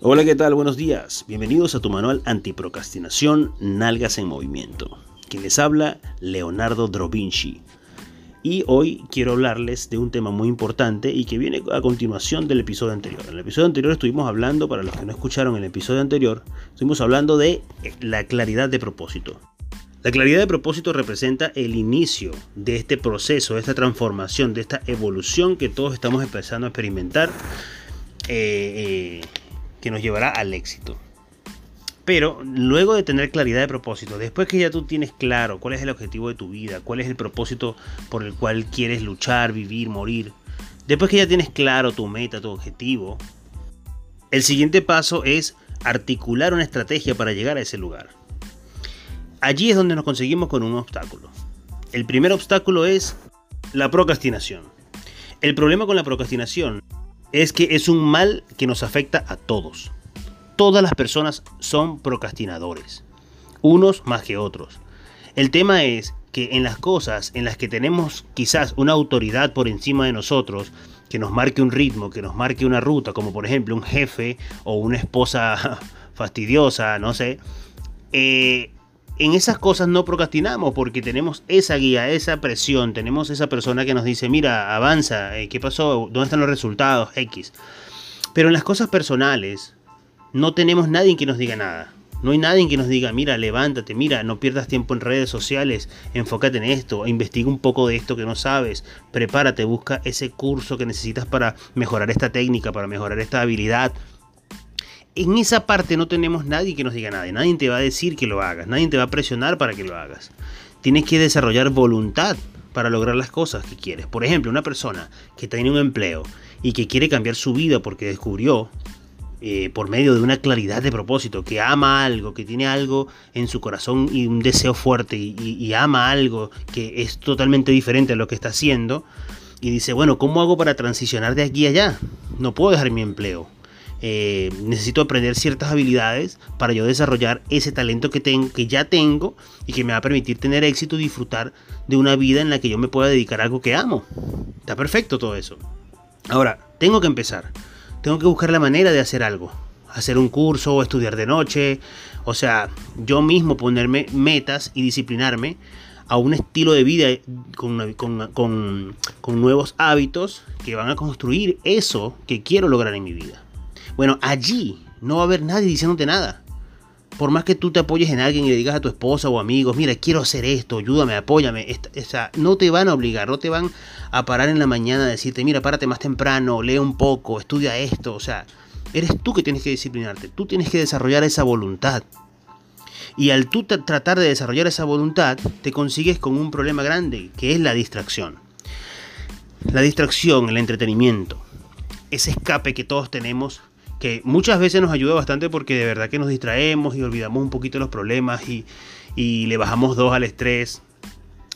Hola, ¿qué tal? Buenos días. Bienvenidos a tu manual antiprocrastinación Nalgas en Movimiento. Quien les habla, Leonardo Drovinci. Y hoy quiero hablarles de un tema muy importante y que viene a continuación del episodio anterior. En el episodio anterior estuvimos hablando, para los que no escucharon el episodio anterior, estuvimos hablando de la claridad de propósito. La claridad de propósito representa el inicio de este proceso, de esta transformación, de esta evolución que todos estamos empezando a experimentar, eh, eh, que nos llevará al éxito. Pero luego de tener claridad de propósito, después que ya tú tienes claro cuál es el objetivo de tu vida, cuál es el propósito por el cual quieres luchar, vivir, morir, después que ya tienes claro tu meta, tu objetivo, el siguiente paso es articular una estrategia para llegar a ese lugar. Allí es donde nos conseguimos con un obstáculo. El primer obstáculo es la procrastinación. El problema con la procrastinación es que es un mal que nos afecta a todos. Todas las personas son procrastinadores, unos más que otros. El tema es que en las cosas en las que tenemos quizás una autoridad por encima de nosotros, que nos marque un ritmo, que nos marque una ruta, como por ejemplo un jefe o una esposa fastidiosa, no sé, eh, en esas cosas no procrastinamos porque tenemos esa guía, esa presión, tenemos esa persona que nos dice, mira, avanza, eh, ¿qué pasó? ¿Dónde están los resultados? X. Pero en las cosas personales no tenemos nadie que nos diga nada. No hay nadie que nos diga, mira, levántate, mira, no pierdas tiempo en redes sociales, enfócate en esto, investiga un poco de esto que no sabes, prepárate, busca ese curso que necesitas para mejorar esta técnica, para mejorar esta habilidad, en esa parte no tenemos nadie que nos diga nada. Nadie te va a decir que lo hagas. Nadie te va a presionar para que lo hagas. Tienes que desarrollar voluntad para lograr las cosas que quieres. Por ejemplo, una persona que tiene un empleo y que quiere cambiar su vida porque descubrió eh, por medio de una claridad de propósito, que ama algo, que tiene algo en su corazón y un deseo fuerte y ama algo que es totalmente diferente a lo que está haciendo, y dice, bueno, ¿cómo hago para transicionar de aquí a allá? No puedo dejar mi empleo eh, necesito aprender ciertas habilidades para yo desarrollar ese talento que, tengo, que ya tengo y que me va a permitir tener éxito y disfrutar de una vida en la que yo me pueda dedicar a algo que amo. Está perfecto todo eso. Ahora, tengo que empezar. Tengo que buscar la manera de hacer algo. Hacer un curso o estudiar de noche. O sea, yo mismo ponerme metas y disciplinarme a un estilo de vida con, con nuevos hábitos que van a construir eso que quiero lograr en mi vida. Bueno, allí no va a haber nadie diciéndote nada. Por más que tú te apoyes en alguien y le digas a tu esposa o amigos, mira, quiero hacer esto, ayúdame, apóyame, esta, no te van a obligar, no te van a parar en la mañana a decirte, mira, párate más temprano, lee un poco, estudia esto, o sea, eres tú que tienes que disciplinarte, tú tienes que desarrollar esa voluntad. Y al tú tratar de desarrollar esa voluntad, te consigues con un problema grande, que es la distracción. La distracción, el entretenimiento, ese escape que todos tenemos que muchas veces nos ayuda bastante porque de verdad que nos distraemos y olvidamos un poquito los problemas y, le bajamos dos al estrés.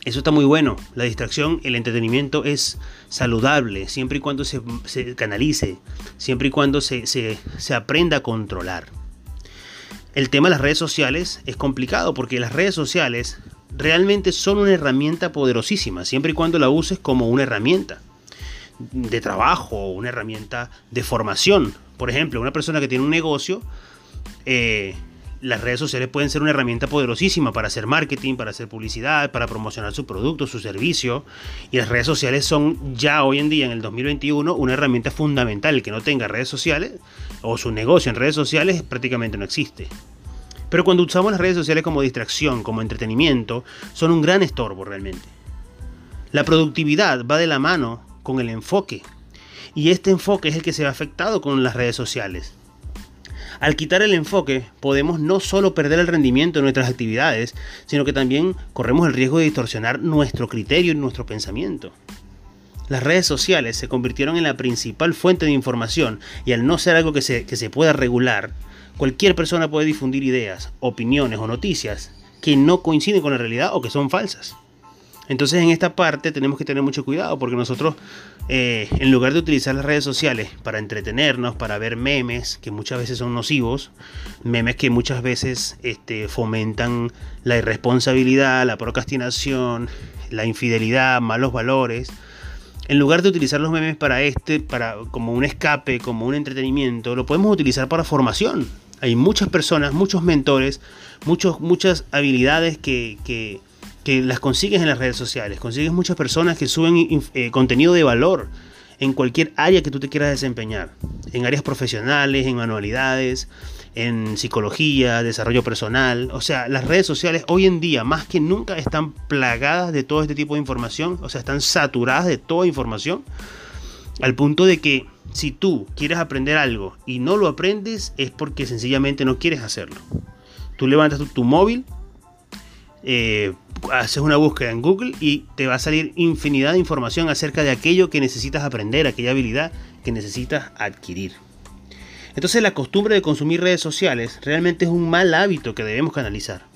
Eso está muy bueno. La distracción, el entretenimiento es saludable siempre y cuando se, canalice, siempre y cuando se, se aprenda a controlar. El tema de las redes sociales es complicado porque las redes sociales realmente son una herramienta poderosísima, siempre y cuando la uses como una herramienta de trabajo una herramienta de formación. Por ejemplo, una persona que tiene un negocio, eh, las redes sociales pueden ser una herramienta poderosísima para hacer marketing, para hacer publicidad, para promocionar su producto, su servicio. Y las redes sociales son ya hoy en día, en el 2021, una herramienta fundamental. El que no tenga redes sociales o su negocio en redes sociales prácticamente no existe. Pero cuando usamos las redes sociales como distracción, como entretenimiento, son un gran estorbo realmente. La productividad va de la mano con el enfoque. Y este enfoque es el que se ve afectado con las redes sociales. Al quitar el enfoque, podemos no solo perder el rendimiento de nuestras actividades, sino que también corremos el riesgo de distorsionar nuestro criterio y nuestro pensamiento. Las redes sociales se convirtieron en la principal fuente de información y al no ser algo que se, que se pueda regular, cualquier persona puede difundir ideas, opiniones o noticias que no coinciden con la realidad o que son falsas. Entonces en esta parte tenemos que tener mucho cuidado porque nosotros eh, en lugar de utilizar las redes sociales para entretenernos, para ver memes que muchas veces son nocivos, memes que muchas veces este, fomentan la irresponsabilidad, la procrastinación, la infidelidad, malos valores, en lugar de utilizar los memes para este, para como un escape, como un entretenimiento, lo podemos utilizar para formación. Hay muchas personas, muchos mentores, muchos, muchas habilidades que, que, las consigues en las redes sociales. Consigues muchas personas que suben eh, contenido de valor en cualquier área que tú te quieras desempeñar. En áreas profesionales, en manualidades, en psicología, desarrollo personal. O sea, las redes sociales hoy en día más que nunca están plagadas de todo este tipo de información. O sea, están saturadas de toda información. Al punto de que si tú quieres aprender algo y no lo aprendes es porque sencillamente no quieres hacerlo. Tú levantas tu, móvil, eh, haces una búsqueda en Google y te va a salir infinidad de información acerca de aquello que necesitas aprender, aquella habilidad que necesitas adquirir. Entonces la costumbre de consumir redes sociales realmente es un mal hábito que debemos canalizar.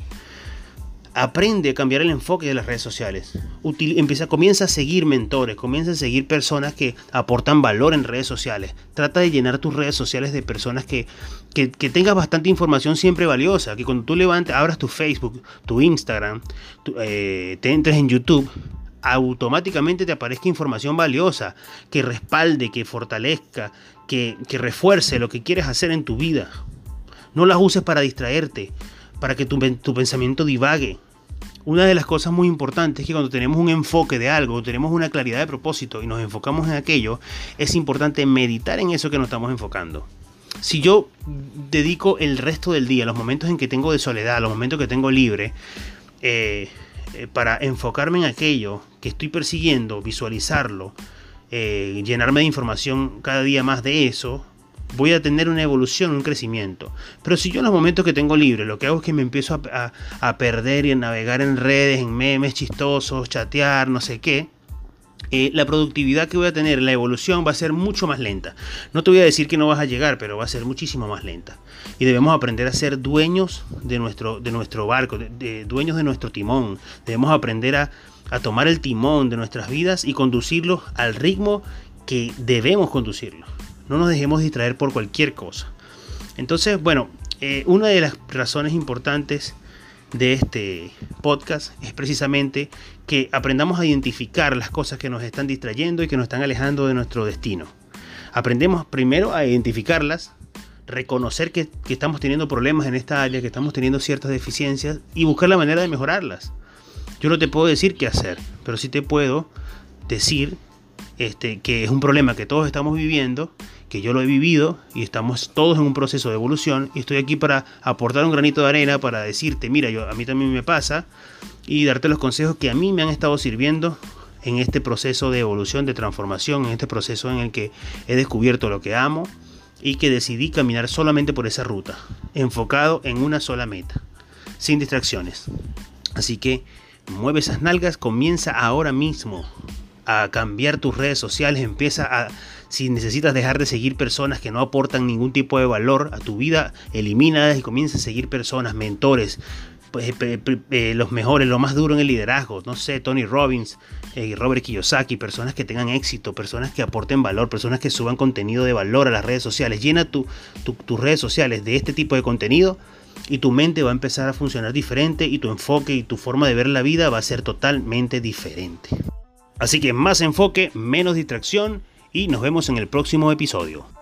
Aprende a cambiar el enfoque de las redes sociales. empieza, comienza a seguir mentores, comienza a seguir personas que aportan valor en redes sociales. Trata de llenar tus redes sociales de personas que, que, tengas bastante información siempre valiosa. Que cuando tú levantes, abras tu Facebook, tu Instagram, eh, te entres en YouTube, automáticamente te aparezca información valiosa, que respalde, que fortalezca, que, refuerce lo que quieres hacer en tu vida. No las uses para distraerte, para que tu, tu pensamiento divague. Una de las cosas muy importantes es que cuando tenemos un enfoque de algo, tenemos una claridad de propósito y nos enfocamos en aquello, es importante meditar en eso que nos estamos enfocando. Si yo dedico el resto del día, los momentos en que tengo de soledad, los momentos que tengo libre, eh, eh, para enfocarme en aquello que estoy persiguiendo, visualizarlo, eh, llenarme de información cada día más de eso, voy a tener una evolución, un crecimiento. Pero si yo en los momentos que tengo libre lo que hago es que me empiezo a perder y a navegar en redes, en memes chistosos, chatear, no sé qué, eh, la productividad que voy a tener, la evolución va a ser mucho más lenta. No te voy a decir que no vas a llegar, pero va a ser muchísimo más lenta. Y debemos aprender a ser dueños de nuestro, de nuestro barco, de, dueños de nuestro timón. Debemos aprender a, tomar el timón de nuestras vidas y conducirlo al ritmo que debemos conducirlo. No nos dejemos distraer por cualquier cosa. Entonces, bueno, eh, una de las razones importantes de este podcast es precisamente que aprendamos a identificar las cosas que nos están distrayendo y que nos están alejando de nuestro destino. Aprendemos primero a identificarlas, reconocer que, estamos teniendo problemas en esta área, que estamos teniendo ciertas deficiencias y buscar la manera de mejorarlas. Yo no te puedo decir qué hacer, pero sí te puedo decir este, que es un problema que todos estamos viviendo que yo lo he vivido y estamos todos en un proceso de evolución y estoy aquí para aportar un granito de arena para decirte, mira, yo a mí también me pasa y darte los consejos que a mí me han estado sirviendo en este proceso de evolución, de transformación, en este proceso en el que he descubierto lo que amo y que decidí caminar solamente por esa ruta, enfocado en una sola meta, sin distracciones. Así que mueve esas nalgas, comienza ahora mismo a cambiar tus redes sociales, empieza a si necesitas dejar de seguir personas que no aportan ningún tipo de valor a tu vida, elimínalas y comienza a seguir personas, mentores, pues, eh, los mejores, lo más duro en el liderazgo, no sé, Tony Robbins, eh, Robert Kiyosaki, personas que tengan éxito, personas que aporten valor, personas que suban contenido de valor a las redes sociales. Llena tus redes sociales de este tipo de contenido y tu mente va a empezar a funcionar diferente y tu enfoque y tu forma de ver la vida va a ser totalmente diferente. Así que más enfoque, menos distracción y nos vemos en el próximo episodio.